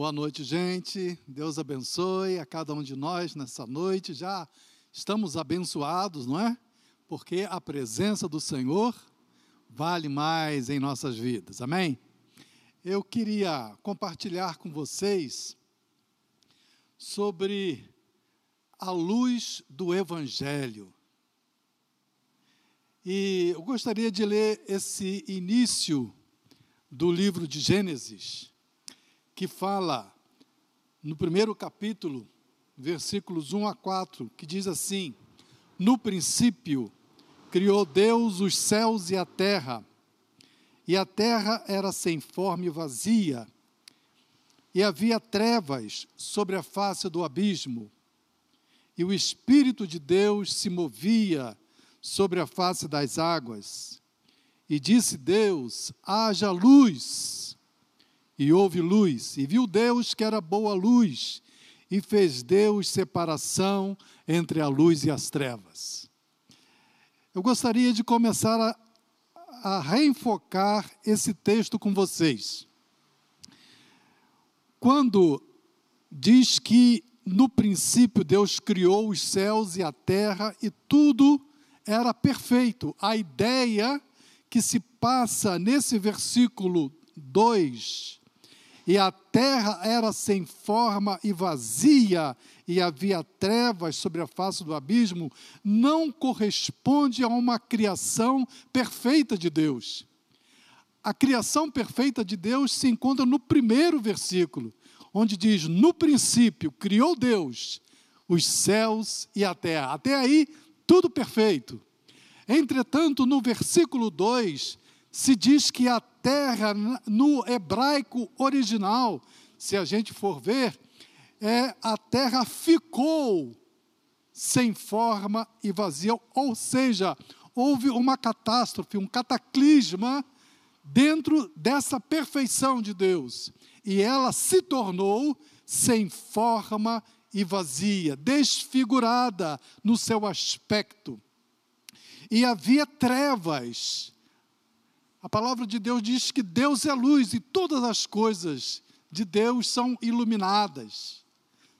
Boa noite, gente. Deus abençoe a cada um de nós nessa noite. Já estamos abençoados, não é? Porque a presença do Senhor vale mais em nossas vidas. Amém? Eu queria compartilhar com vocês sobre a luz do Evangelho. E eu gostaria de ler esse início do livro de Gênesis que fala no primeiro capítulo, versículos 1 a 4, que diz assim: No princípio criou Deus os céus e a terra, e a terra era sem forma e vazia, e havia trevas sobre a face do abismo, e o Espírito de Deus se movia sobre a face das águas. E disse Deus: haja luz e houve luz, e viu Deus que era boa luz, e fez Deus separação entre a luz e as trevas. Eu gostaria de começar a, a reenfocar esse texto com vocês. Quando diz que no princípio Deus criou os céus e a terra e tudo era perfeito, a ideia que se passa nesse versículo 2 e a terra era sem forma e vazia, e havia trevas sobre a face do abismo, não corresponde a uma criação perfeita de Deus. A criação perfeita de Deus se encontra no primeiro versículo, onde diz: No princípio criou Deus os céus e a terra. Até aí, tudo perfeito. Entretanto, no versículo 2, se diz que a terra, no hebraico original, se a gente for ver, é a terra ficou sem forma e vazia, ou seja, houve uma catástrofe, um cataclisma dentro dessa perfeição de Deus, e ela se tornou sem forma e vazia, desfigurada no seu aspecto. E havia trevas a palavra de Deus diz que Deus é luz e todas as coisas de Deus são iluminadas,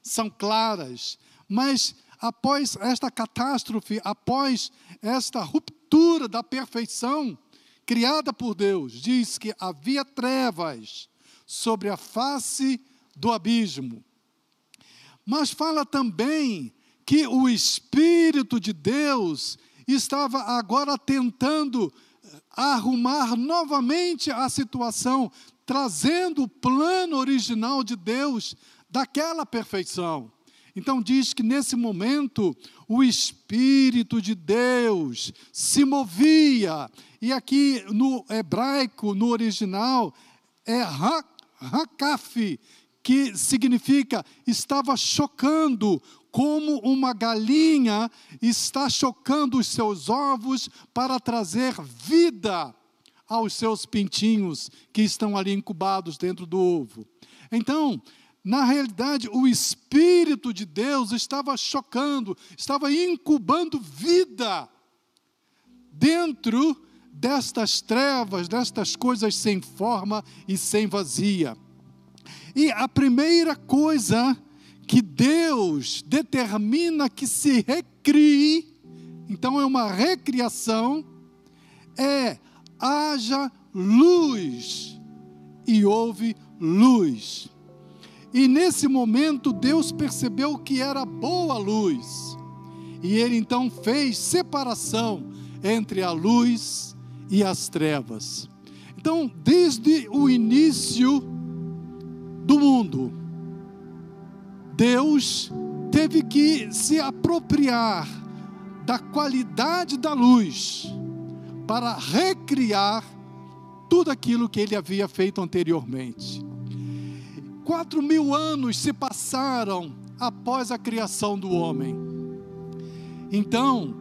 são claras. Mas após esta catástrofe, após esta ruptura da perfeição criada por Deus, diz que havia trevas sobre a face do abismo. Mas fala também que o Espírito de Deus estava agora tentando arrumar novamente a situação, trazendo o plano original de Deus daquela perfeição. Então diz que nesse momento o Espírito de Deus se movia, e aqui no hebraico, no original, é hakaf, que significa estava chocando, como uma galinha está chocando os seus ovos para trazer vida aos seus pintinhos que estão ali incubados dentro do ovo. Então, na realidade, o Espírito de Deus estava chocando, estava incubando vida dentro destas trevas, destas coisas sem forma e sem vazia. E a primeira coisa que Deus determina que se recrie, então é uma recriação, é haja luz, e houve luz. E nesse momento Deus percebeu que era boa luz, e ele então fez separação entre a luz e as trevas. Então, desde o início do mundo, Deus teve que se apropriar da qualidade da luz para recriar tudo aquilo que ele havia feito anteriormente. Quatro mil anos se passaram após a criação do homem. Então,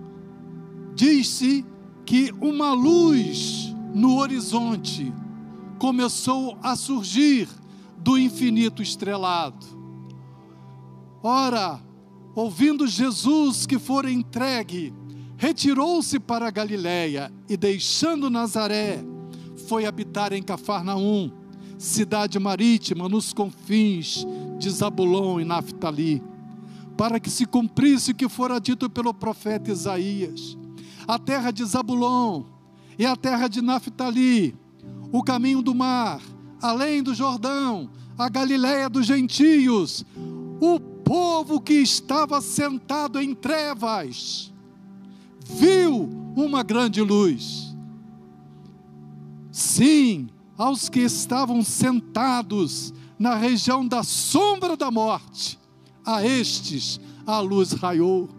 diz-se que uma luz no horizonte começou a surgir do infinito estrelado. Ora, ouvindo Jesus que fora entregue, retirou-se para a Galiléia e deixando Nazaré, foi habitar em Cafarnaum, cidade marítima nos confins de Zabulon e Naphtali, para que se cumprisse o que fora dito pelo profeta Isaías. A terra de Zabulon e a terra de Naphtali, o caminho do mar, além do Jordão, a Galiléia dos gentios, o povo que estava sentado em trevas, viu uma grande luz. Sim, aos que estavam sentados na região da sombra da morte, a estes a luz raiou.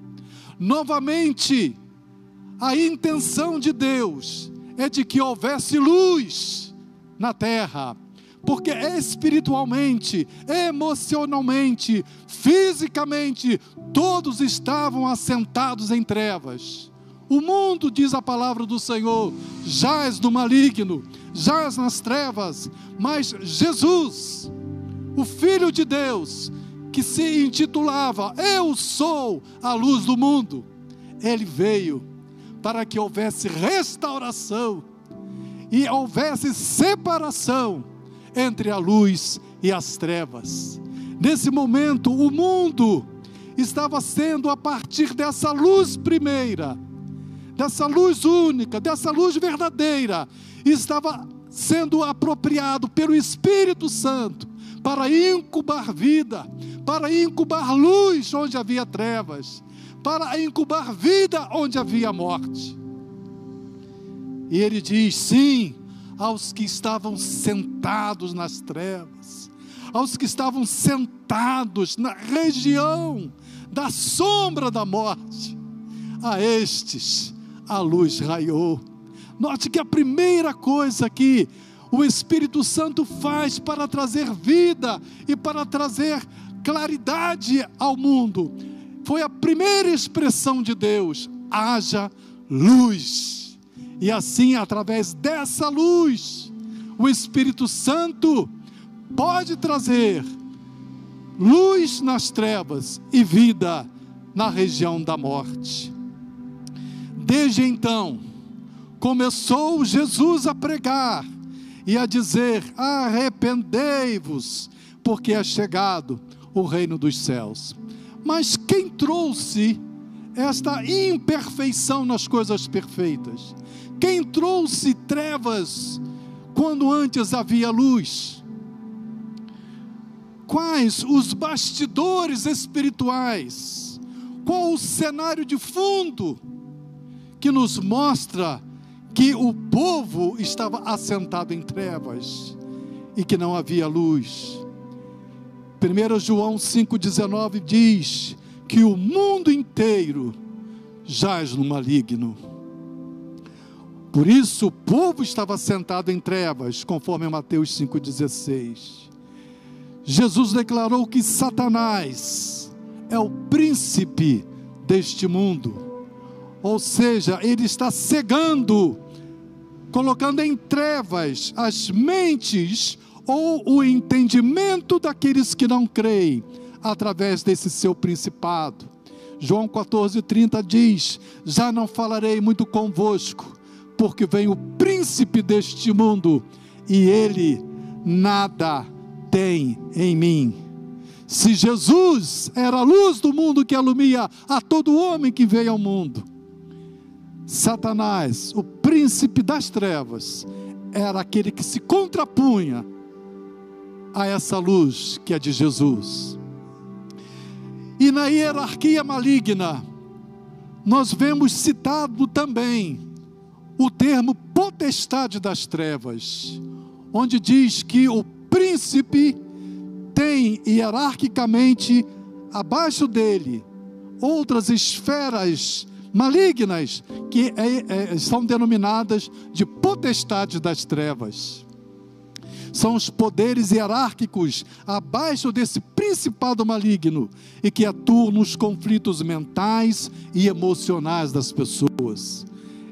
Novamente, a intenção de Deus é de que houvesse luz na terra, porque espiritualmente, emocionalmente, fisicamente, todos estavam assentados em trevas. O mundo, diz a palavra do Senhor, jaz no maligno, jaz nas trevas, mas Jesus, o Filho de Deus, que se intitulava Eu sou a luz do mundo, ele veio para que houvesse restauração e houvesse separação entre a luz e as trevas. Nesse momento, o mundo estava sendo, a partir dessa luz primeira, dessa luz única, dessa luz verdadeira, estava sendo apropriado pelo Espírito Santo para incubar vida, para incubar luz onde havia trevas, para incubar vida onde havia morte. E ele diz: sim, aos que estavam sentados nas trevas, aos que estavam sentados na região da sombra da morte, a estes a luz raiou. Note que a primeira coisa que o Espírito Santo faz para trazer vida e para trazer claridade ao mundo foi a primeira expressão de Deus: haja luz. E assim, através dessa luz, o Espírito Santo pode trazer luz nas trevas e vida na região da morte. Desde então, começou Jesus a pregar e a dizer: arrependei-vos, porque é chegado o reino dos céus. Mas quem trouxe esta imperfeição nas coisas perfeitas? Quem trouxe trevas quando antes havia luz? Quais os bastidores espirituais? Qual o cenário de fundo? que nos mostra que o povo estava assentado em trevas e que não havia luz. 1 João 5,19 diz que o mundo inteiro jaz no maligno. Por isso o povo estava sentado em trevas, conforme Mateus 5,16. Jesus declarou que Satanás é o príncipe deste mundo ou seja, ele está cegando, colocando em trevas as mentes ou o entendimento daqueles que não creem, através desse seu principado. João 14,30 diz: Já não falarei muito convosco, porque vem o príncipe deste mundo, e ele nada tem em mim. Se Jesus era a luz do mundo que alumia a todo homem que veio ao mundo, Satanás, o príncipe das trevas, era aquele que se contrapunha a essa luz que é de Jesus. E na hierarquia maligna, nós vemos citado também o termo potestade das trevas, onde diz que o príncipe tem hierarquicamente abaixo dele outras esferas malignas, que é, é, são denominadas de potestades das trevas. São os poderes hierárquicos abaixo desse principado maligno e que atuam nos conflitos mentais e emocionais das pessoas.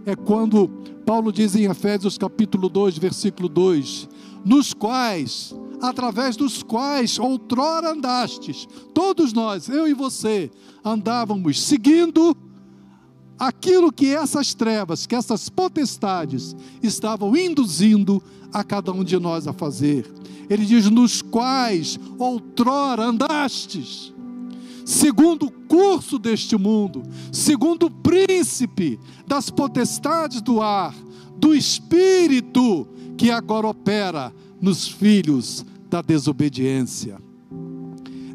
É quando Paulo diz em Efésios capítulo 2, versículo 2: nos quais, através dos quais outrora andastes, todos nós, eu e você, andávamos seguindo aquilo que essas trevas, que essas potestades estavam induzindo a cada um de nós a fazer. Ele diz: nos quais outrora andastes, segundo o curso deste mundo, segundo o príncipe das potestades do ar, do espírito que agora opera nos filhos da desobediência.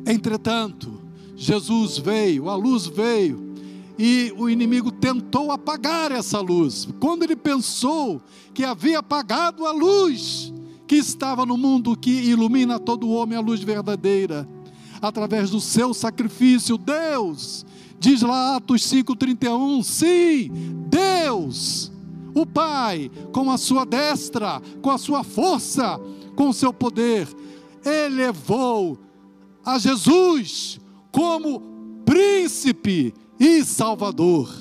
Entretanto, Jesus veio, a luz veio, e o inimigo tentou apagar essa luz. Quando ele pensou que havia apagado a luz que estava no mundo que ilumina todo homem, a luz verdadeira, através do seu sacrifício, Deus, diz lá Atos 5:31, sim, Deus, o Pai, com a sua destra, com a sua força, com o seu poder, elevou a Jesus como príncipe e Salvador,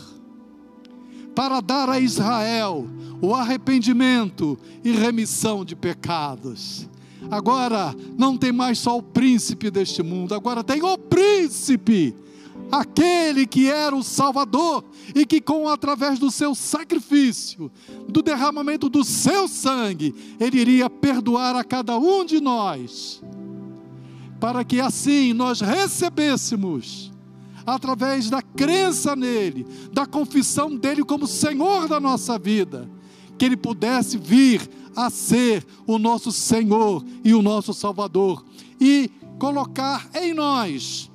para dar a Israel o arrependimento e remissão de pecados. Agora não tem mais só o príncipe deste mundo, agora tem o príncipe, aquele que era o Salvador e que com através do seu sacrifício, do derramamento do seu sangue, ele iria perdoar a cada um de nós, para que assim nós recebêssemos através da crença nele, da confissão dele como Senhor da nossa vida, que ele pudesse vir a ser o nosso Senhor e o nosso Salvador e colocar em nós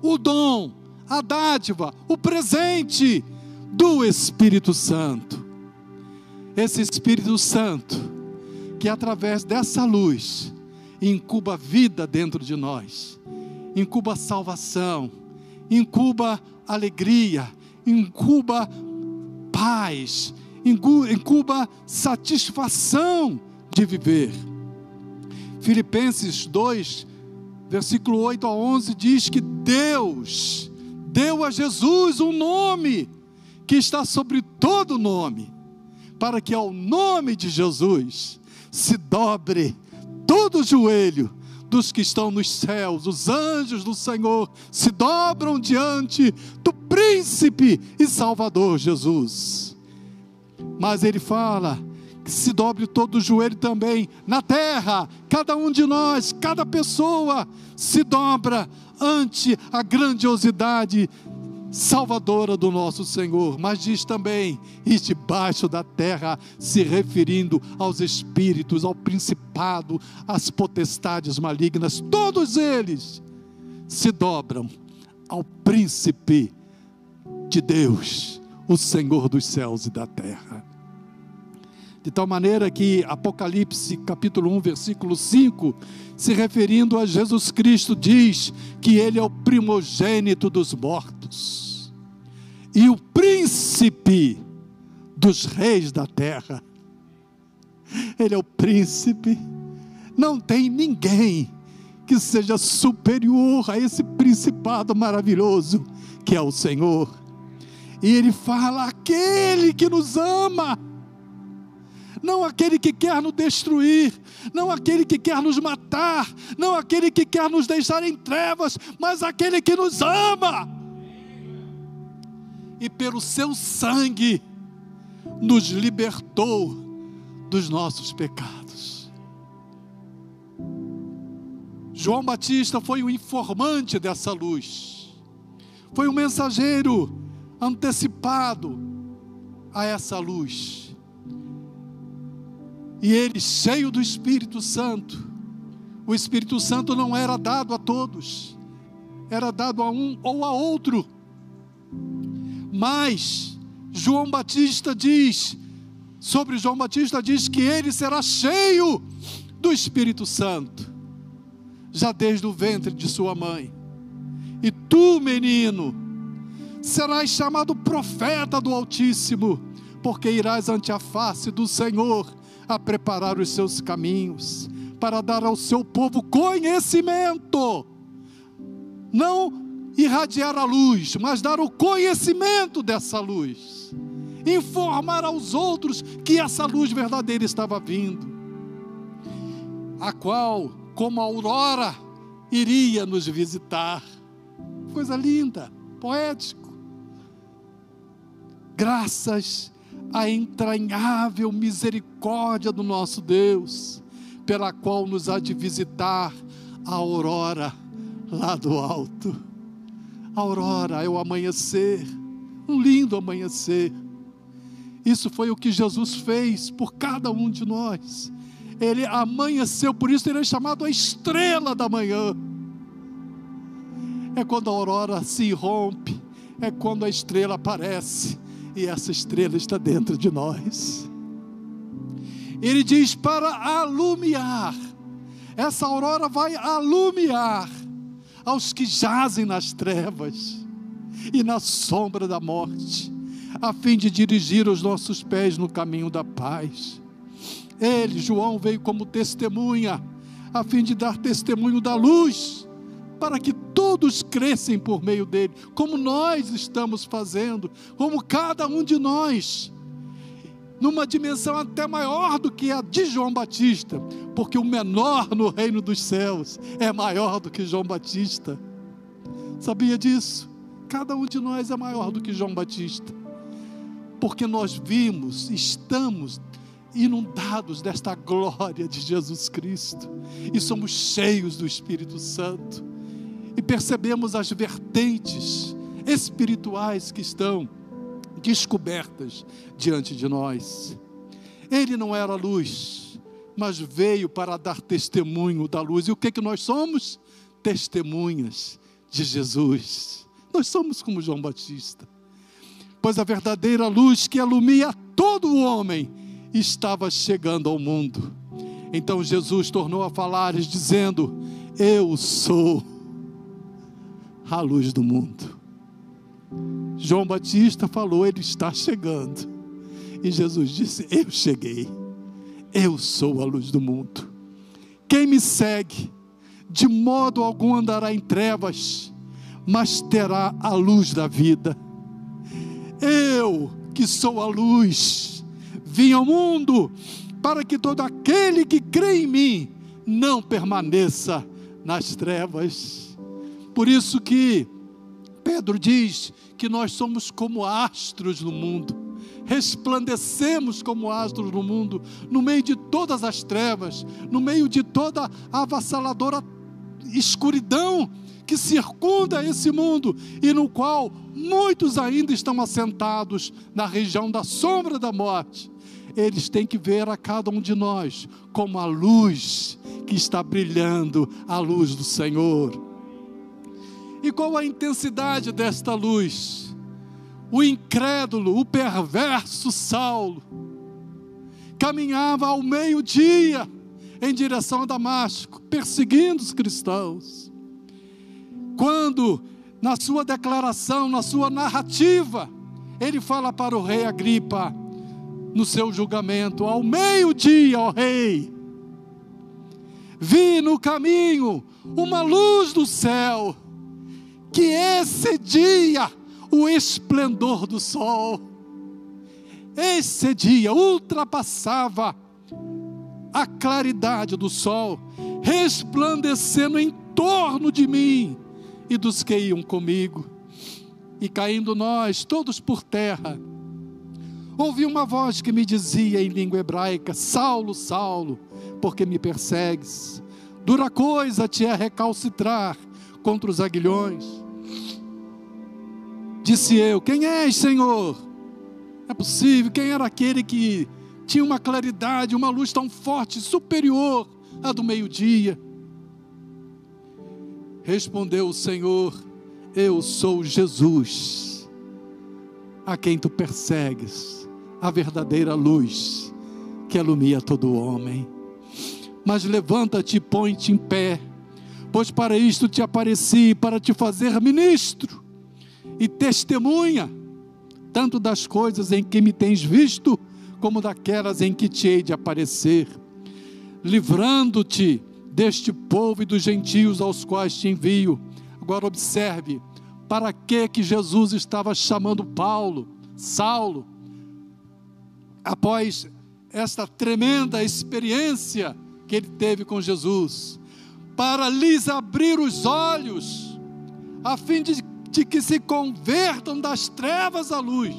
o dom, a dádiva, o presente do Espírito Santo. Esse Espírito Santo que através dessa luz incuba vida dentro de nós, incuba salvação, incuba alegria, incuba paz, incuba satisfação de viver. Filipenses 2, versículo 8 a 11 diz que Deus deu a Jesus um nome que está sobre todo nome, para que ao nome de Jesus se dobre todo o joelho dos que estão nos céus, os anjos do Senhor se dobram diante do príncipe e Salvador Jesus. Mas ele fala que se dobre todo o joelho também na terra, cada um de nós, cada pessoa se dobra ante a grandiosidade salvadora do nosso Senhor, mas diz também, e debaixo da terra, se referindo aos espíritos, ao principado, às potestades malignas, todos eles se dobram ao príncipe de Deus, o Senhor dos céus e da terra. De tal maneira que Apocalipse capítulo 1, versículo 5, se referindo a Jesus Cristo, diz que ele é o primogênito dos mortos e o príncipe dos reis da terra. Ele é o príncipe. Não tem ninguém que seja superior a esse principado maravilhoso que é o Senhor. E ele fala: aquele que nos ama não aquele que quer nos destruir, não aquele que quer nos matar, não aquele que quer nos deixar em trevas, mas aquele que nos ama. E pelo seu sangue nos libertou dos nossos pecados. João Batista foi o informante dessa luz, foi o mensageiro antecipado a essa luz. E ele, cheio do Espírito Santo, o Espírito Santo não era dado a todos, era dado a um ou a outro. Mas João Batista diz, sobre João Batista diz que ele será cheio do Espírito Santo, já desde o ventre de sua mãe. E tu, menino, serás chamado profeta do Altíssimo, porque irás ante a face do Senhor a preparar os seus caminhos, para dar ao seu povo conhecimento. Não irradiar a luz, mas dar o conhecimento dessa luz. Informar aos outros que essa luz verdadeira estava vindo, a qual, como a aurora, iria nos visitar. Coisa linda, poético. graças à entranhável misericórdia do nosso Deus, pela qual nos há de visitar a aurora lá do alto. A aurora é o amanhecer, um lindo amanhecer. Isso foi o que Jesus fez por cada um de nós. Ele amanheceu, por isso ele é chamado a estrela da manhã. É quando a aurora se rompe, é quando a estrela aparece, e essa estrela está dentro de nós. Ele diz para alumiar, essa aurora vai alumiar aos que jazem nas trevas e na sombra da morte, a fim de dirigir os nossos pés no caminho da paz. Ele, João, veio como testemunha, a fim de dar testemunho da luz, para que todos crescem por meio dele, como nós estamos fazendo, como cada um de nós, numa dimensão até maior do que a de João Batista, porque o menor no reino dos céus é maior do que João Batista. Sabia disso? Cada um de nós é maior do que João Batista, porque nós vimos, estamos inundados desta glória de Jesus Cristo e somos cheios do Espírito Santo percebemos as vertentes espirituais que estão descobertas diante de nós. Ele não era luz, mas veio para dar testemunho da luz. E o que que nós somos? Testemunhas de Jesus. Nós somos como João Batista. Pois a verdadeira luz que ilumina todo o homem estava chegando ao mundo. Então Jesus tornou a falar, dizendo: Eu sou a luz do mundo. João Batista falou: Ele está chegando. E Jesus disse: Eu cheguei. Eu sou a luz do mundo. Quem me segue, de modo algum andará em trevas, mas terá a luz da vida. Eu, que sou a luz, vim ao mundo para que todo aquele que crê em mim não permaneça nas trevas. Por isso que Pedro diz que nós somos como astros no mundo, resplandecemos como astros no mundo, no meio de todas as trevas, no meio de toda a avassaladora escuridão que circunda esse mundo e no qual muitos ainda estão assentados na região da sombra da morte. Eles têm que ver a cada um de nós como a luz que está brilhando, a luz do Senhor. E qual a intensidade desta luz? O incrédulo, o perverso Saulo, caminhava ao meio-dia em direção a Damasco, perseguindo os cristãos. Quando, na sua declaração, na sua narrativa, ele fala para o rei Agripa, no seu julgamento, ao meio-dia, ó rei, vi no caminho uma luz do céu que excedia o esplendor do sol, excedia, ultrapassava a claridade do sol, resplandecendo em torno de mim e dos que iam comigo. E caindo nós, todos por terra, ouvi uma voz que me dizia em língua hebraica: Saulo, Saulo, porque me persegues? Dura coisa te é recalcitrar contra os aguilhões. Disse eu: Quem és, Senhor? É possível, quem era aquele que tinha uma claridade, uma luz tão forte, superior à do meio-dia? Respondeu o Senhor: Eu sou Jesus, a quem tu persegues, a verdadeira luz que ilumina todo homem. Mas levanta-te e põe-te em pé, pois para isto te apareci, para te fazer ministro e testemunha, tanto das coisas em que me tens visto, como daquelas em que te hei de aparecer, livrando-te deste povo e dos gentios aos quais te envio. Agora observe, para que que Jesus estava chamando Paulo, Saulo, após esta tremenda experiência que ele teve com Jesus, para lhes abrir os olhos, a fim de de que se convertam das trevas à luz.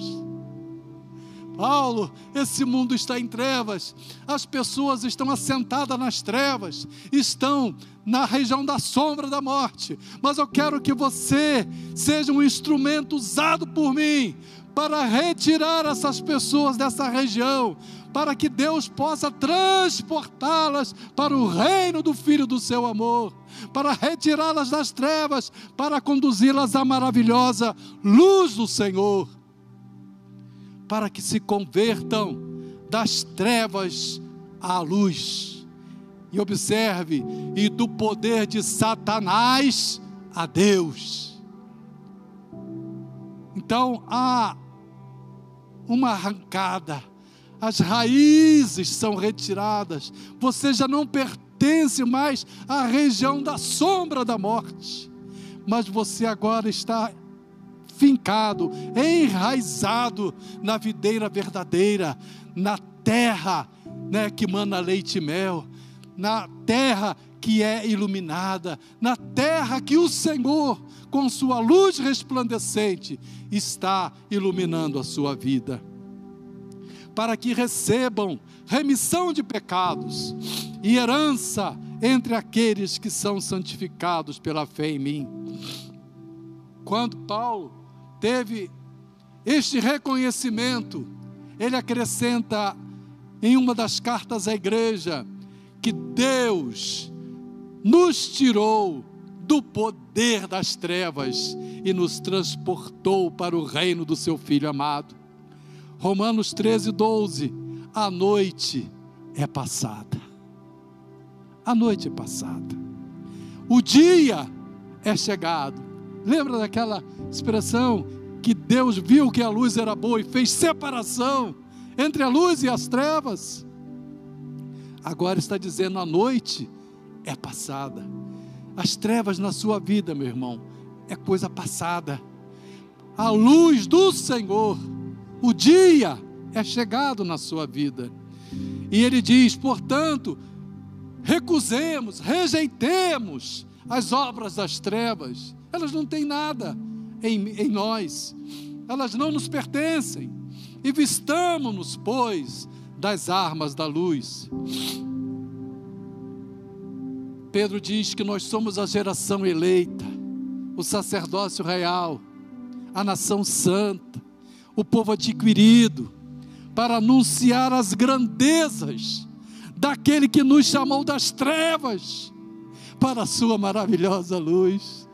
Paulo, esse mundo está em trevas, as pessoas estão assentadas nas trevas, estão na região da sombra da morte, mas eu quero que você seja um instrumento usado por mim para retirar essas pessoas dessa região, para que Deus possa transportá-las para o reino do Filho do seu amor, para retirá-las das trevas, para conduzi-las à maravilhosa luz do Senhor para que se convertam das trevas à luz. E observe, e do poder de Satanás a Deus. Então há uma arrancada, as raízes são retiradas, você já não pertence mais à região da sombra da morte, mas você agora está fincado, enraizado na videira verdadeira, na terra né, que mana leite e mel, na terra que é iluminada, na terra que o Senhor, com sua luz resplandecente, está iluminando a sua vida. Para que recebam remissão de pecados e herança entre aqueles que são santificados pela fé em mim. Quando Paulo teve este reconhecimento, ele acrescenta em uma das cartas à igreja que Deus nos tirou do poder das trevas e nos transportou para o reino do seu Filho amado. Romanos 13, 12. A noite é passada. A noite é passada. O dia é chegado. Lembra daquela expressão que Deus viu que a luz era boa e fez separação entre a luz e as trevas. Agora está dizendo a noite é passada. As trevas na sua vida, meu irmão, é coisa passada. A luz do Senhor, o dia é chegado na sua vida. E ele diz, portanto, recusemos, rejeitemos as obras das trevas. Elas não têm nada em, em nós, elas não nos pertencem, e vistamos-nos, pois, das armas da luz. Pedro diz que nós somos a geração eleita, o sacerdócio real, a nação santa, o povo adquirido, para anunciar as grandezas daquele que nos chamou das trevas para a sua maravilhosa luz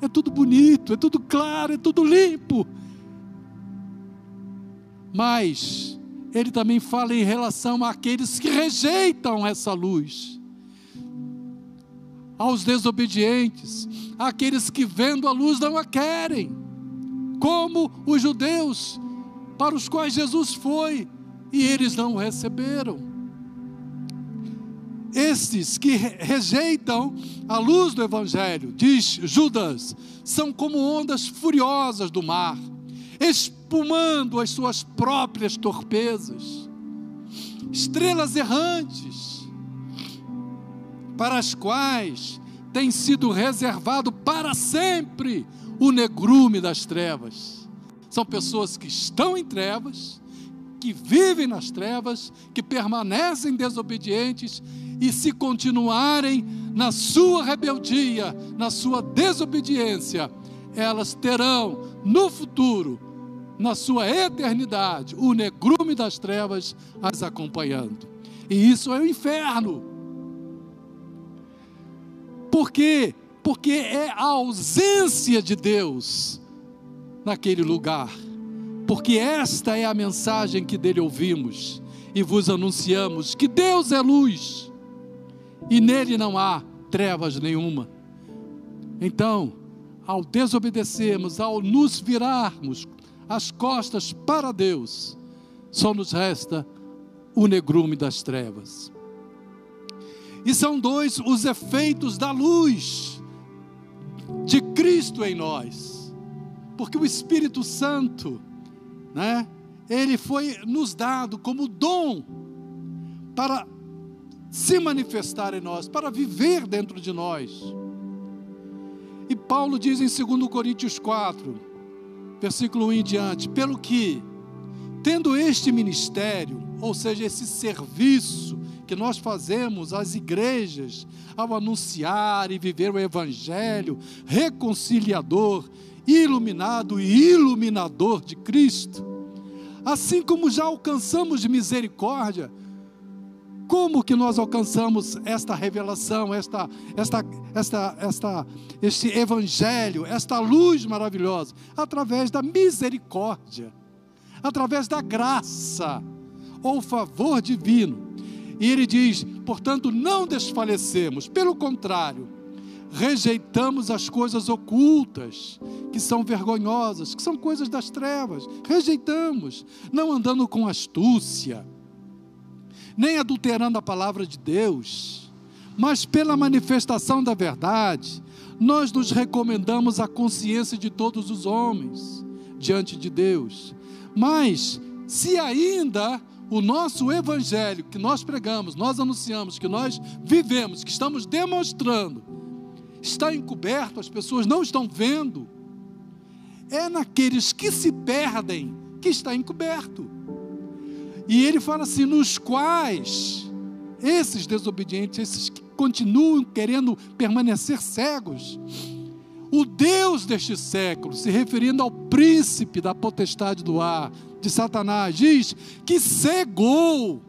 é tudo bonito, é tudo claro, é tudo limpo. Mas ele também fala em relação àqueles que rejeitam essa luz, aos desobedientes, àqueles que vendo a luz não a querem, como os judeus para os quais Jesus foi e eles não o receberam. Estes que rejeitam a luz do Evangelho, diz Judas, são como ondas furiosas do mar, espumando as suas próprias torpezas, estrelas errantes, para as quais tem sido reservado para sempre o negrume das trevas. São pessoas que estão em trevas, que vivem nas trevas, que permanecem desobedientes e se continuarem na sua rebeldia, na sua desobediência, elas terão no futuro, na sua eternidade, o negrume das trevas as acompanhando. E isso é o inferno. Por quê? Porque é a ausência de Deus naquele lugar. Porque esta é a mensagem que dele ouvimos e vos anunciamos: que Deus é luz e nele não há trevas nenhuma. Então, ao desobedecermos, ao nos virarmos as costas para Deus, só nos resta o negrume das trevas. E são dois os efeitos da luz de Cristo em nós. Porque o Espírito Santo, né, ele foi nos dado como dom para se manifestar em nós, para viver dentro de nós. E Paulo diz em 2 Coríntios 4, versículo 1 em diante: pelo que, Tendo este ministério, ou seja, esse serviço que nós fazemos às igrejas ao anunciar e viver o evangelho reconciliador, iluminado e iluminador de Cristo, assim como já alcançamos misericórdia, como que nós alcançamos esta revelação, esta, esta, esta, esta, este evangelho, esta luz maravilhosa? Através da misericórdia, através da graça ou favor divino. E ele diz: portanto, não desfalecemos, pelo contrário, rejeitamos as coisas ocultas, que são vergonhosas, que são coisas das trevas, rejeitamos, não andando com astúcia nem adulterando a palavra de Deus, mas pela manifestação da verdade, nós nos recomendamos à consciência de todos os homens diante de Deus. Mas, se ainda o nosso evangelho que nós pregamos, nós anunciamos, que nós vivemos, que estamos demonstrando, está encoberto, as pessoas não estão vendo, é naqueles que se perdem que está encoberto. E ele fala assim: nos quais esses desobedientes, esses que continuam querendo permanecer cegos, o Deus deste século, se referindo ao príncipe da potestade do ar, de Satanás, diz que cegou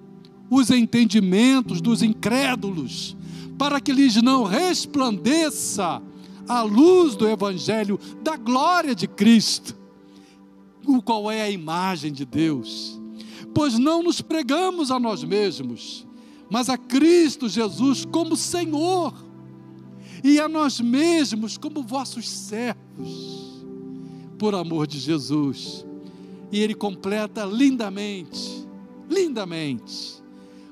os entendimentos dos incrédulos, para que lhes não resplandeça a luz do Evangelho da glória de Cristo, o qual é a imagem de Deus pois não nos pregamos a nós mesmos, mas a Cristo Jesus como Senhor, e a nós mesmos como vossos servos, por amor de Jesus. E ele completa lindamente, lindamente,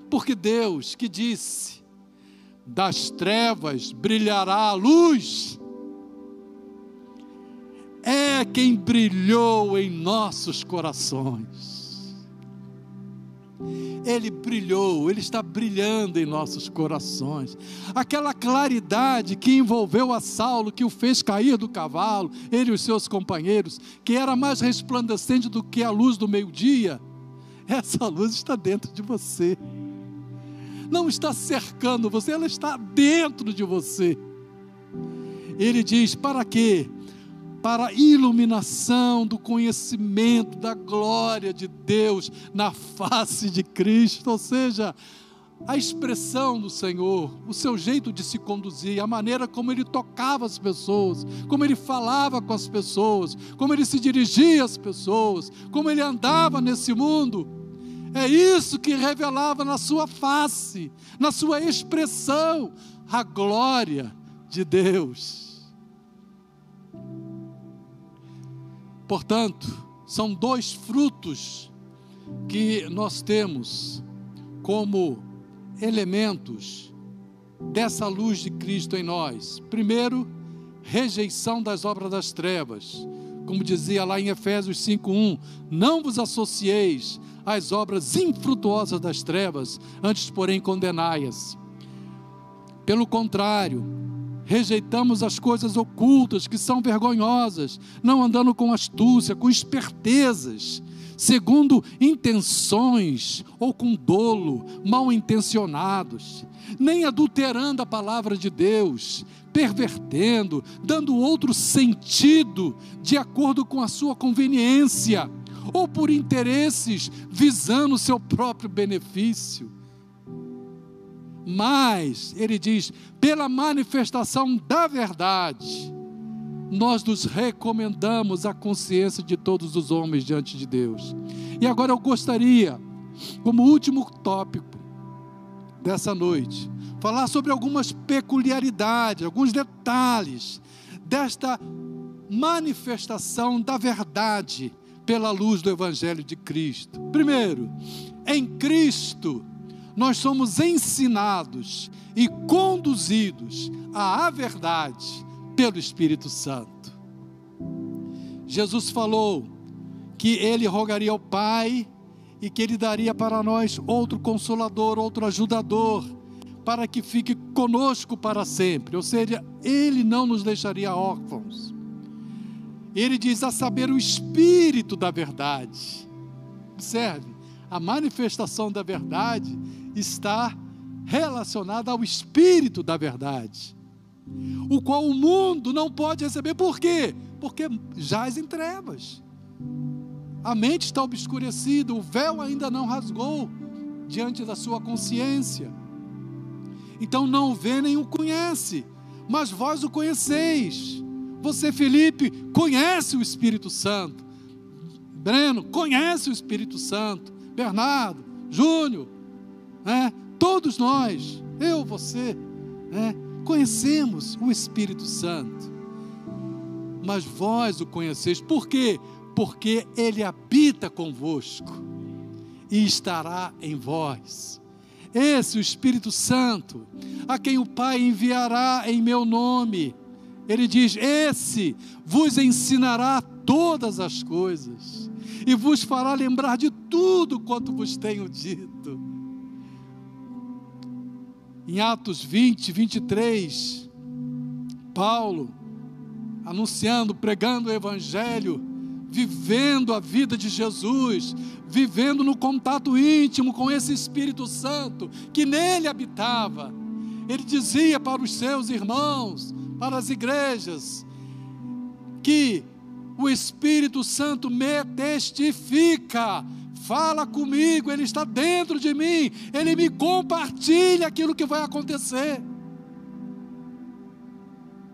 porque Deus que disse: das trevas brilhará a luz, é quem brilhou em nossos corações ele brilhou, Ele está brilhando em nossos corações. Aquela claridade que envolveu a Saulo, que o fez cair do cavalo, ele e os seus companheiros, que era mais resplandecente do que a luz do meio-dia, essa luz está dentro de você. Não está cercando você, ela está dentro de você. Ele diz: para quê? Para a iluminação do conhecimento da glória de Deus na face de Cristo, ou seja, a expressão do Senhor, o seu jeito de se conduzir, a maneira como ele tocava as pessoas, como ele falava com as pessoas, como ele se dirigia às pessoas, como ele andava nesse mundo. É isso que revelava na sua face, na sua expressão, a glória de Deus. Portanto, são dois frutos que nós temos como elementos dessa luz de Cristo em nós. Primeiro, rejeição das obras das trevas. Como dizia lá em Efésios 5:1, não vos associeis às obras infrutuosas das trevas, antes porém condenai-as. Pelo contrário, rejeitamos as coisas ocultas que são vergonhosas, não andando com astúcia, com espertezas, segundo intenções ou com dolo, mal intencionados, nem adulterando a palavra de Deus, pervertendo, dando outro sentido de acordo com a sua conveniência, ou por interesses visando o seu próprio benefício mas, ele diz, pela manifestação da verdade, nós nos recomendamos à consciência de todos os homens diante de Deus. E agora eu gostaria, como último tópico dessa noite, falar sobre algumas peculiaridades, alguns detalhes desta manifestação da verdade pela luz do Evangelho de Cristo. Primeiro, em Cristo nós somos ensinados e conduzidos à verdade pelo Espírito Santo. Jesus falou que ele rogaria ao Pai e que ele daria para nós outro consolador, outro ajudador, para que fique conosco para sempre. Ou seja, ele não nos deixaria órfãos. Ele diz a saber o espírito da verdade Observe, a manifestação da verdade está relacionada ao espírito da verdade, o qual o mundo não pode receber. Por quê? Porque jaz em trevas. A mente está obscurecida, o véu ainda não rasgou diante da sua consciência. Então não vê nem o conhece, mas vós o conheceis. Você, Felipe, conhece o Espírito Santo. Breno, conhece o Espírito Santo. Bernardo, Júnior, né? todos nós, eu, você, né? conhecemos o Espírito Santo. Mas vós o conheceis, por quê? Porque ele habita convosco e estará em vós. Esse, o Espírito Santo, a quem o Pai enviará em meu nome. Ele diz: Esse vos ensinará todas as coisas e vos fará lembrar de tudo quanto vos tenho dito. Em Atos 20, 23, Paulo, anunciando, pregando o Evangelho, vivendo a vida de Jesus, vivendo no contato íntimo com esse Espírito Santo que nele habitava. Ele dizia para os seus irmãos, para as igrejas, que o Espírito Santo me testifica, fala comigo, ele está dentro de mim, ele me compartilha aquilo que vai acontecer.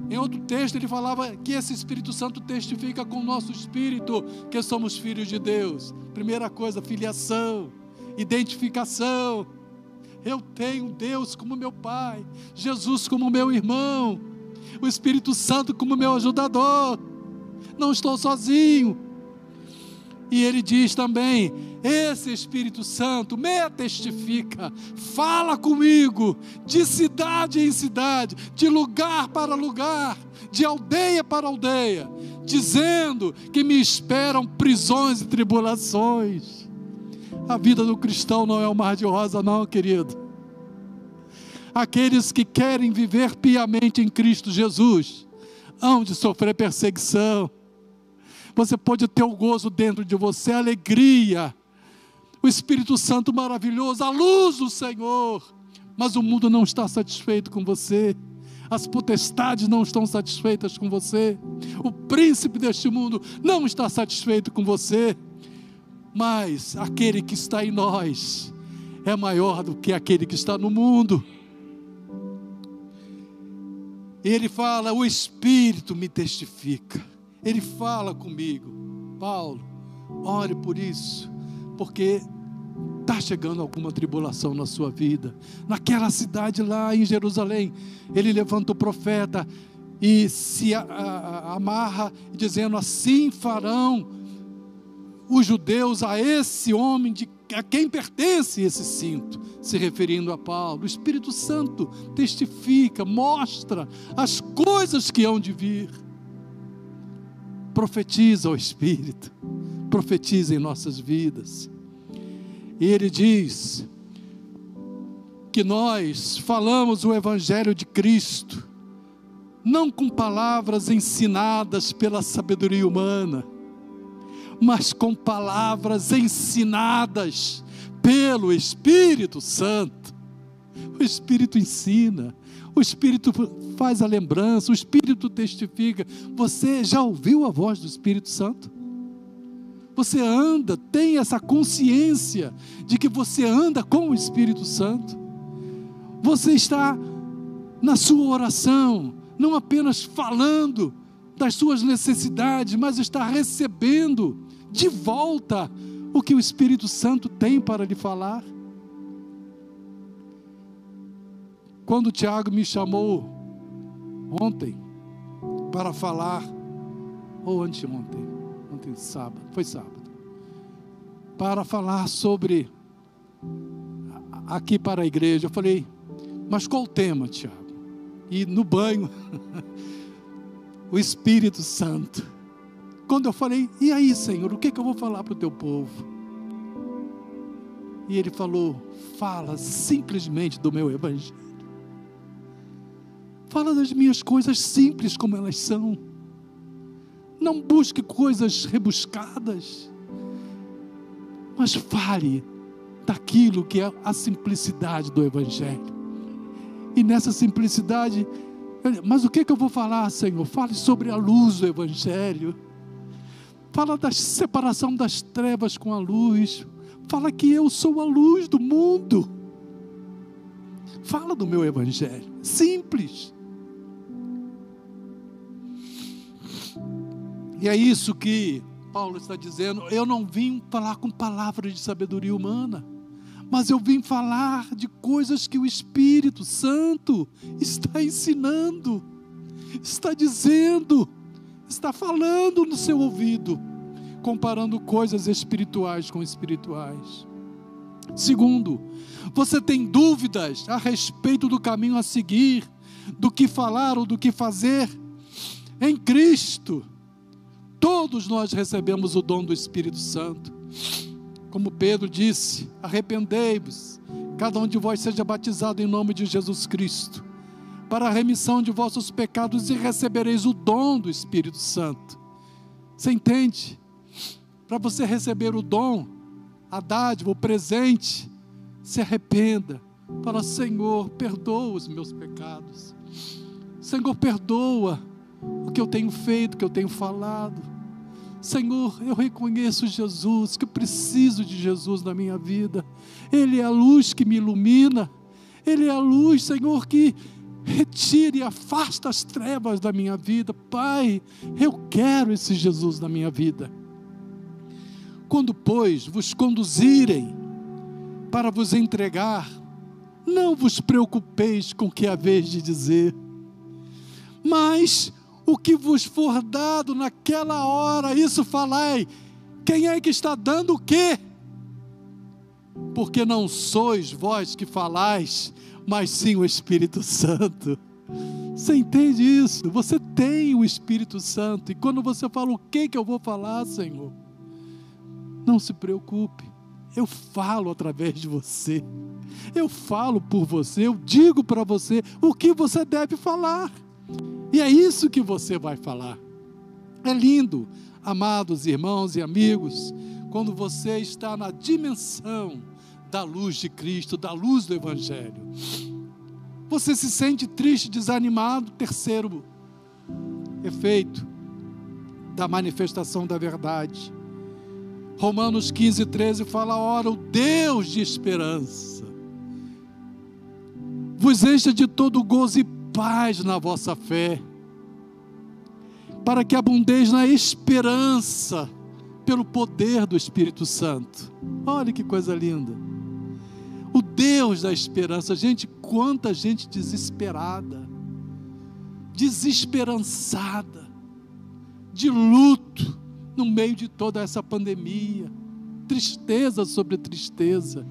Em outro texto, ele falava que esse Espírito Santo testifica com o nosso espírito que somos filhos de Deus. Primeira coisa, filiação, identificação. Eu tenho Deus como meu Pai, Jesus como meu irmão, o Espírito Santo como meu ajudador. Não estou sozinho. E ele diz também: esse Espírito Santo me testifica, fala comigo, de cidade em cidade, de lugar para lugar, de aldeia para aldeia, dizendo que me esperam prisões e tribulações. A vida do cristão não é um mar de rosa, não, querido. Aqueles que querem viver piamente em Cristo Jesus hão de sofrer perseguição você pode ter o gozo dentro de você, a alegria, o Espírito Santo maravilhoso, a luz do Senhor. Mas o mundo não está satisfeito com você. As potestades não estão satisfeitas com você. O príncipe deste mundo não está satisfeito com você. Mas aquele que está em nós é maior do que aquele que está no mundo. E ele fala: O Espírito me testifica. Ele fala comigo, Paulo, ore por isso, porque está chegando alguma tribulação na sua vida. Naquela cidade lá em Jerusalém, ele levanta o profeta e se a, a, amarra, dizendo: Assim farão os judeus a esse homem de a quem pertence esse cinto, se referindo a Paulo. O Espírito Santo testifica, mostra as coisas que hão de vir profetiza ao Espírito, profetiza em nossas vidas. E ele diz que nós falamos o Evangelho de Cristo, não com palavras ensinadas pela sabedoria humana, mas com palavras ensinadas pelo Espírito Santo. O Espírito ensina, o Espírito faz a lembrança, o Espírito testifica. Você já ouviu a voz do Espírito Santo? Você anda, tem essa consciência de que você anda com o Espírito Santo. Você está na sua oração, não apenas falando das suas necessidades, mas está recebendo de volta o que o Espírito Santo tem para lhe falar. Quando o Tiago me chamou ontem para falar, ou anteontem, ontem sábado, foi sábado, para falar sobre aqui para a igreja. Eu falei, mas qual o tema, Tiago? E no banho, o Espírito Santo. Quando eu falei, e aí, Senhor, o que, que eu vou falar para o teu povo? E ele falou, fala simplesmente do meu evangelho. Fala das minhas coisas simples como elas são. Não busque coisas rebuscadas. mas fale daquilo que é a simplicidade do Evangelho. E nessa simplicidade, mas o que, que eu vou falar, Senhor? Fale sobre a luz do Evangelho. Fala da separação das trevas com a luz. Fala que eu sou a luz do mundo. Fala do meu Evangelho. Simples. E é isso que Paulo está dizendo. Eu não vim falar com palavras de sabedoria humana mas eu vim falar de coisas que o Espírito Santo está ensinando, está dizendo, está falando no seu ouvido, comparando coisas espirituais com espirituais. Segundo, você tem dúvidas a respeito do caminho a seguir, do que falar ou do que fazer? Em Cristo, todos nós recebemos o dom do Espírito Santo. Como Pedro disse: arrependei-vos, cada um de vós seja batizado em nome de Jesus Cristo, para a remissão de vossos pecados e recebereis o dom do Espírito Santo. Você entende? Para você receber o dom, a dádiva, o presente, se arrependa. Fala, Senhor, perdoa os meus pecados. Senhor, perdoa o que eu tenho feito, o que eu tenho falado. Senhor, eu reconheço Jesus, que eu preciso de Jesus na minha vida. Ele é a luz que me ilumina. Ele é a luz, Senhor, que retire e afasta as trevas da minha vida. Pai, eu quero esse Jesus na minha vida. Quando, pois, vos conduzirem para vos entregar, não vos preocupeis com o que haveis de dizer, mas o que vos for dado naquela hora, isso falai. Quem é que está dando o quê? Porque não sois vós que falais, mas sim o Espírito Santo. Você entende isso? Você tem o Espírito Santo. E quando você fala o que que eu vou falar, Senhor, não se preocupe. Eu falo através de você. Eu falo por você, eu digo para você o que você deve falar. E é isso que você vai falar. É lindo, amados irmãos e amigos, quando você está na dimensão da luz de Cristo, da luz do Evangelho. Você se sente triste, desanimado, terceiro efeito da manifestação da verdade. Romanos 15, 13 fala: ora, o Deus de esperança vos encha de todo gozo e paz na vossa fé, para que abundeis na esperança pelo poder do Espírito Santo. Olha que coisa linda. O Deus da esperança, gente, quanta gente desesperada, desesperançada, de luto no meio de toda essa pandemia, tristeza sobre tristeza.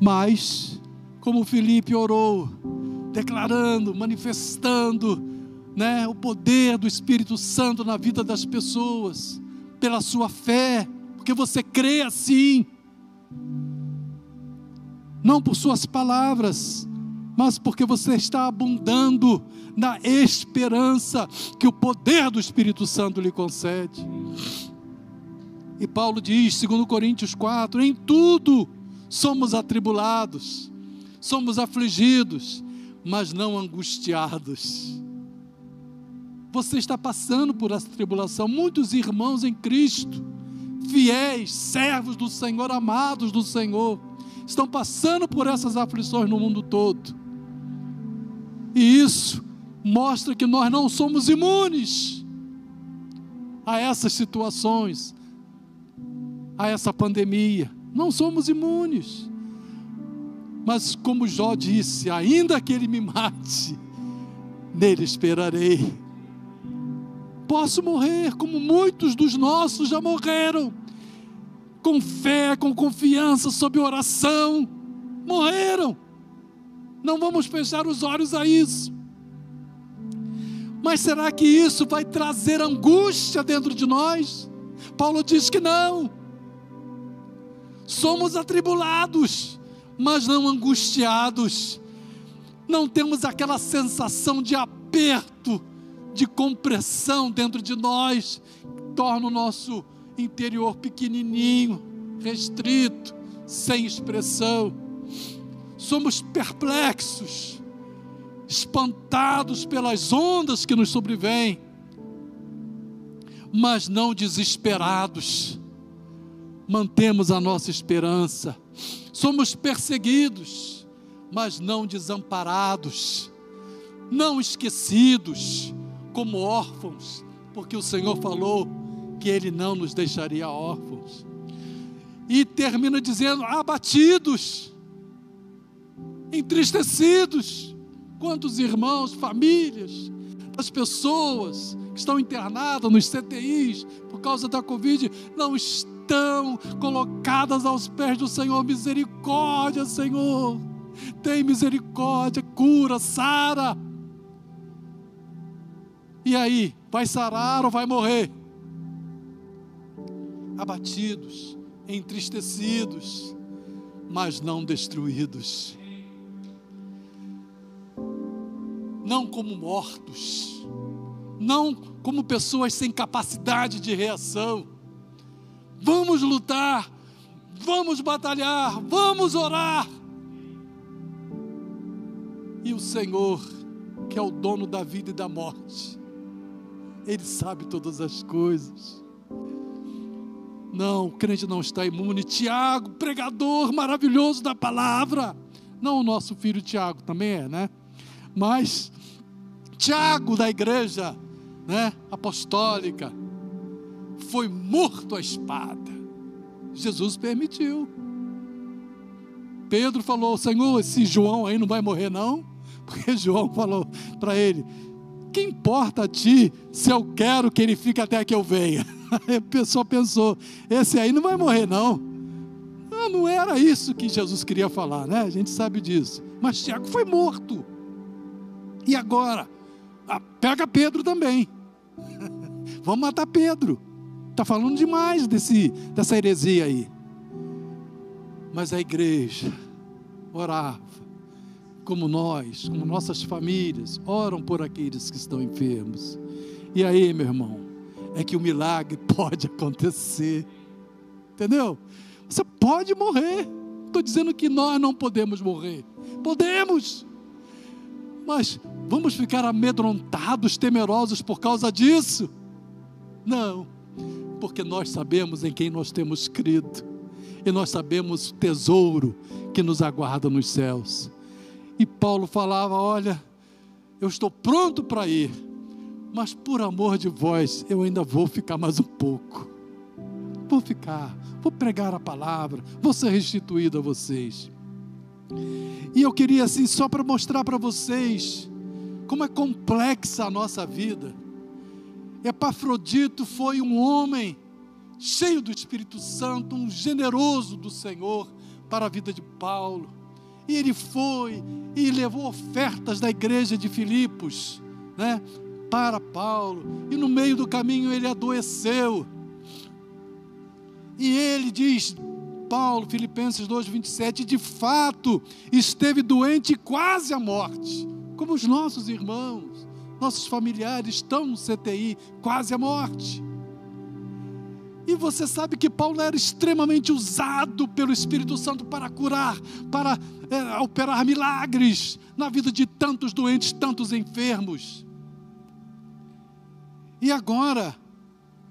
Mas como Felipe orou, declarando, manifestando, né, o poder do Espírito Santo na vida das pessoas, pela sua fé, porque você crê assim, não por suas palavras, mas porque você está abundando na esperança que o poder do Espírito Santo lhe concede. E Paulo diz, segundo Coríntios 4, em tudo somos atribulados, somos afligidos, mas não angustiados. Você está passando por essa tribulação, muitos irmãos em Cristo, fiéis, servos do Senhor, amados do Senhor, estão passando por essas aflições no mundo todo. E isso mostra que nós não somos imunes a essas situações, a essa pandemia. Não somos imunes. Mas como Jó disse, ainda que ele me mate, nele esperarei. Posso morrer como muitos dos nossos já morreram, com fé, com confiança, sob oração, morreram. Não vamos fechar os olhos a isso. Mas será que isso vai trazer angústia dentro de nós? Paulo diz que não. Somos atribulados mas não angustiados. Não temos aquela sensação de aperto, de compressão dentro de nós, que torna o nosso interior pequenininho, restrito, sem expressão. Somos perplexos, espantados pelas ondas que nos sobrevêm, mas não desesperados. Mantemos a nossa esperança. Somos perseguidos, mas não desamparados, não esquecidos como órfãos, porque o Senhor falou que Ele não nos deixaria órfãos. E termina dizendo: abatidos, entristecidos. Quantos irmãos, famílias, as pessoas que estão internadas nos CTIs por causa da Covid não estão colocadas aos pés do Senhor. Misericórdia, Senhor. Tem misericórdia, cura, sara. E aí, vai sarar ou vai morrer? Abatidos, entristecidos, mas não destruídos. Não como mortos, não como pessoas sem capacidade de reação. Vamos lutar, vamos batalhar, vamos orar. E o Senhor, que é o dono da vida e da morte, Ele sabe todas as coisas. Não, o crente não está imune. Tiago, pregador maravilhoso da palavra. Não o nosso filho Tiago, também é, né? Mas Tiago da igreja, né, apostólica, foi morto à espada. Jesus permitiu. Pedro falou: Senhor, esse João aí não vai morrer, não? Porque João falou para ele: Que importa a ti se eu quero que ele fique até que eu venha? Aí a pessoa pensou: esse aí não vai morrer, não. não. Não era isso que Jesus queria falar, né? A gente sabe disso. Mas Tiago foi morto. E agora? Ah, pega Pedro também. Vamos matar Pedro. Está falando demais desse, dessa heresia aí. Mas a igreja orava, como nós, como nossas famílias, oram por aqueles que estão enfermos. E aí, meu irmão, é que o milagre pode acontecer. Entendeu? Você pode morrer. Estou dizendo que nós não podemos morrer. Podemos. Mas vamos ficar amedrontados, temerosos por causa disso? Não. Porque nós sabemos em quem nós temos crido. E nós sabemos o tesouro que nos aguarda nos céus. E Paulo falava: Olha, eu estou pronto para ir mas por amor de vós, eu ainda vou ficar mais um pouco. Vou ficar, vou pregar a palavra, vou ser restituído a vocês. E eu queria assim, só para mostrar para vocês como é complexa a nossa vida. Epafrodito foi um homem cheio do Espírito Santo, um generoso do Senhor para a vida de Paulo. E ele foi e levou ofertas da igreja de Filipos, né? para Paulo, e no meio do caminho ele adoeceu. E ele diz, Paulo, Filipenses 2:27, de fato esteve doente quase à morte, como os nossos irmãos, nossos familiares estão no CTI, quase à morte. E você sabe que Paulo era extremamente usado pelo Espírito Santo para curar, para é, operar milagres na vida de tantos doentes, tantos enfermos. E agora,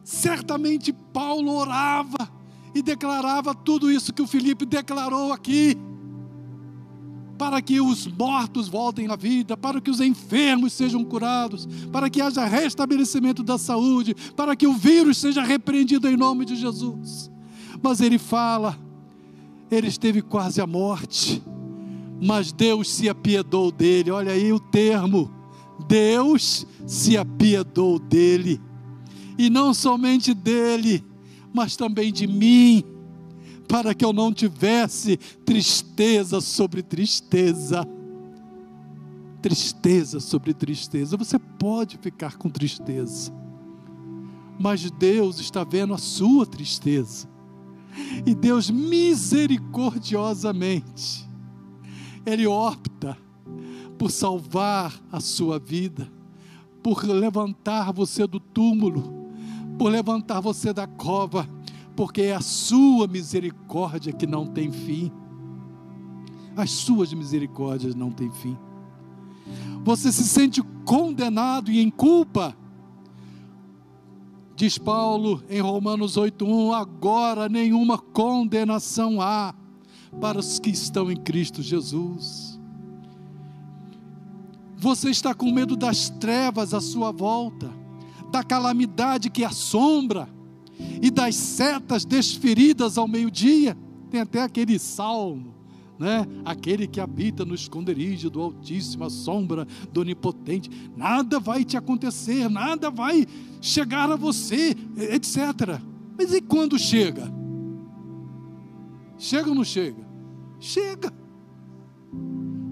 certamente Paulo orava e declarava tudo isso que o Felipe declarou aqui, para que os mortos voltem à vida, para que os enfermos sejam curados, para que haja restabelecimento da saúde, para que o vírus seja repreendido em nome de Jesus. Mas ele fala, ele esteve quase à morte, mas Deus se apiedou dele, olha aí o termo Deus se apiedou dele, e não somente dele, mas também de mim, para que eu não tivesse tristeza sobre tristeza. Tristeza sobre tristeza. Você pode ficar com tristeza, mas Deus está vendo a sua tristeza, e Deus misericordiosamente, Ele opta por salvar a sua vida, por levantar você do túmulo, por levantar você da cova, porque é a sua misericórdia que não tem fim. As suas misericórdias não têm fim. Você se sente condenado e em culpa. Diz Paulo em Romanos 8:1, agora nenhuma condenação há para os que estão em Cristo Jesus. Você está com medo das trevas à sua volta, da calamidade que assombra e das setas desferidas ao meio-dia. Tem até aquele salmo, né? Aquele que habita no esconderijo do Altíssimo, a sombra do Onipotente. Nada vai te acontecer, nada vai chegar a você, etc. Mas e quando chega? Chega ou não chega? Chega.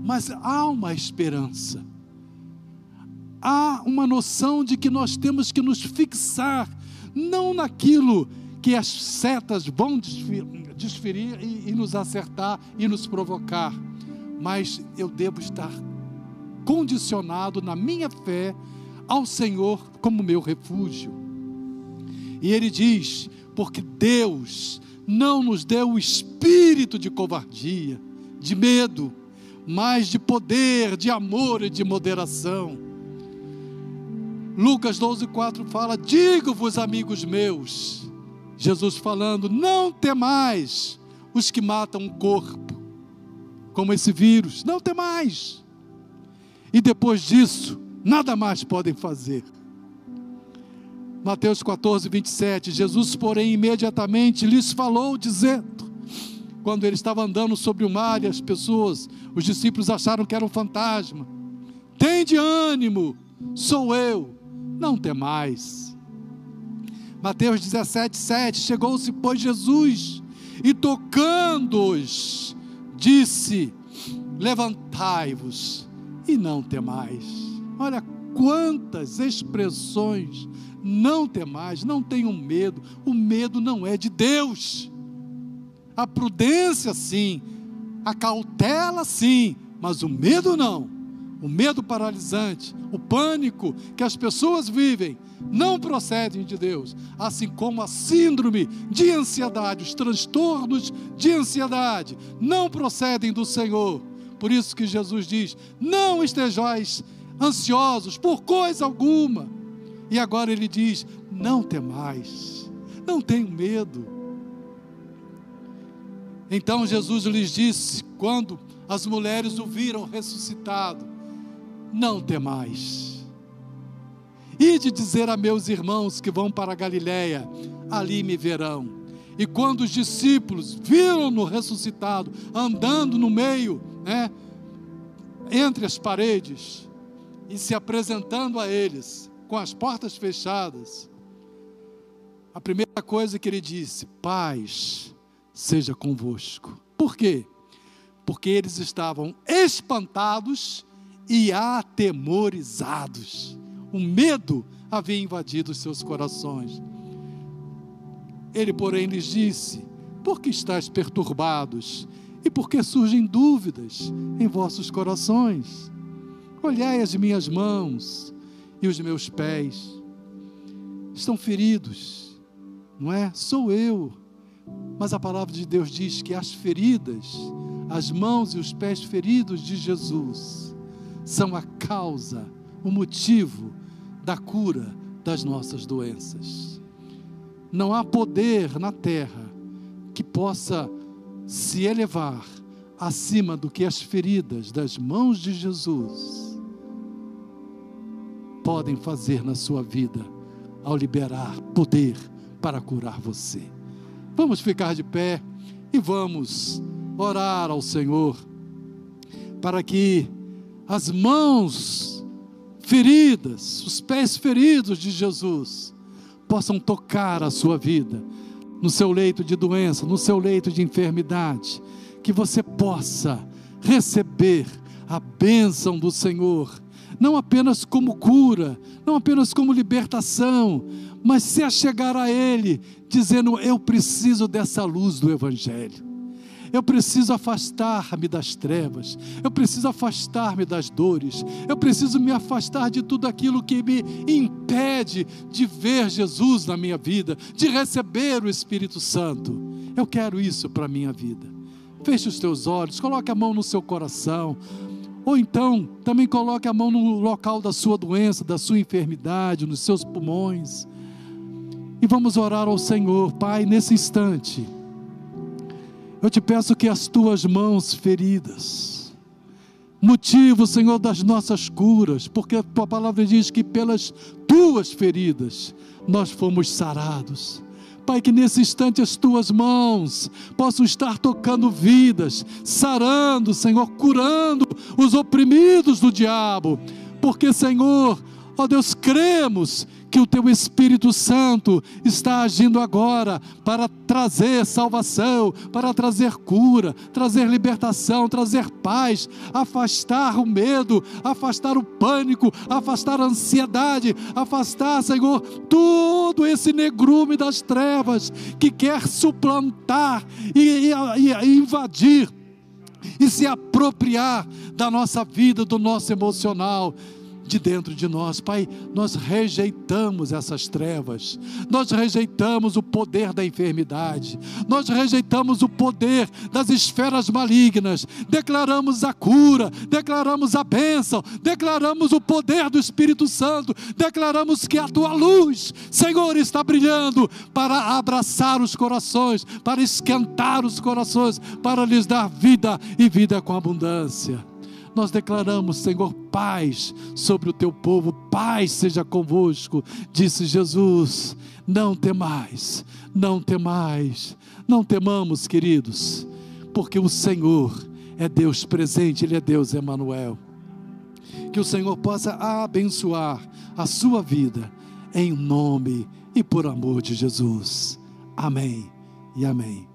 Mas há uma esperança. Há uma noção de que nós temos que nos fixar não naquilo que as setas vão desferir e, e nos acertar e nos provocar, mas eu devo estar condicionado na minha fé ao Senhor como meu refúgio. E ele diz: porque Deus não nos deu o espírito de covardia, de medo, mas de poder, de amor e de moderação. Lucas 12, 4 fala: Digo-vos, amigos meus, Jesus falando, não temais os que matam o corpo, como esse vírus, não temais. E depois disso, nada mais podem fazer. Mateus 14, 27. Jesus, porém, imediatamente lhes falou, dizendo: quando ele estava andando sobre o mar e as pessoas, os discípulos acharam que era um fantasma: Tende ânimo, sou eu, não temais. Mateus 17, 7. Chegou-se, pois, Jesus e tocando-os, disse: Levantai-vos e não temais. Olha quantas expressões não temais, não tenham medo. O medo não é de Deus. A prudência, sim. A cautela, sim. Mas o medo, não. O medo paralisante, o pânico que as pessoas vivem, não procedem de Deus. Assim como a síndrome de ansiedade, os transtornos de ansiedade, não procedem do Senhor. Por isso que Jesus diz: não estejais ansiosos por coisa alguma e agora ele diz: não temais, não tenham medo. Então Jesus lhes disse, quando as mulheres o viram ressuscitado: Não temais. E de dizer a meus irmãos que vão para Galiléia, ali me verão. E quando os discípulos viram-no ressuscitado, andando no meio, né, entre as paredes, e se apresentando a eles, com as portas fechadas, a primeira coisa que ele disse: Paz seja convosco. Por quê? Porque eles estavam espantados e atemorizados. O medo havia invadido os seus corações. Ele, porém, lhes disse: Por que estáis perturbados? E por que surgem dúvidas em vossos corações? Olhai as minhas mãos e os meus pés estão feridos, não é? Sou eu. Mas a palavra de Deus diz que as feridas, as mãos e os pés feridos de Jesus, são a causa, o motivo da cura das nossas doenças. Não há poder na terra que possa se elevar acima do que as feridas das mãos de Jesus podem fazer na sua vida ao liberar poder para curar você. Vamos ficar de pé e vamos orar ao Senhor para que as mãos feridas, os pés feridos de Jesus possam tocar a sua vida no seu leito de doença, no seu leito de enfermidade, que você possa receber a bênção do Senhor não apenas como cura, não apenas como libertação, mas se achegar a Ele, dizendo: Eu preciso dessa luz do Evangelho, Eu preciso afastar-me das trevas, eu preciso afastar-me das dores, eu preciso me afastar de tudo aquilo que me impede de ver Jesus na minha vida, de receber o Espírito Santo. Eu quero isso para a minha vida. Feche os teus olhos, coloque a mão no seu coração. Ou então, também coloque a mão no local da sua doença, da sua enfermidade, nos seus pulmões. E vamos orar ao Senhor, Pai, nesse instante. Eu te peço que as tuas mãos feridas, motivo, Senhor, das nossas curas, porque a tua palavra diz que pelas tuas feridas nós fomos sarados. Pai, que nesse instante as tuas mãos possam estar tocando vidas, sarando, Senhor, curando os oprimidos do diabo, porque, Senhor, ó Deus, cremos que o teu Espírito Santo está agindo agora para trazer salvação, para trazer cura, trazer libertação, trazer paz, afastar o medo, afastar o pânico, afastar a ansiedade, afastar, Senhor, todo esse negrume das trevas que quer suplantar e, e, e invadir e se apropriar da nossa vida, do nosso emocional de dentro de nós. Pai, nós rejeitamos essas trevas, nós rejeitamos o poder da enfermidade, nós rejeitamos o poder das esferas malignas, declaramos a cura, declaramos a bênção, declaramos o poder do Espírito Santo, declaramos que a tua luz, Senhor, está brilhando para abraçar os corações, para esquentar os corações, para lhes dar vida e vida com abundância nós declaramos, Senhor, paz sobre o teu povo, paz seja convosco, disse Jesus. Não temais, não temais, não temamos, queridos, porque o Senhor é Deus presente, Ele é Deus Emanuel. Que o Senhor possa abençoar a sua vida, em nome e por amor de Jesus. Amém e amém.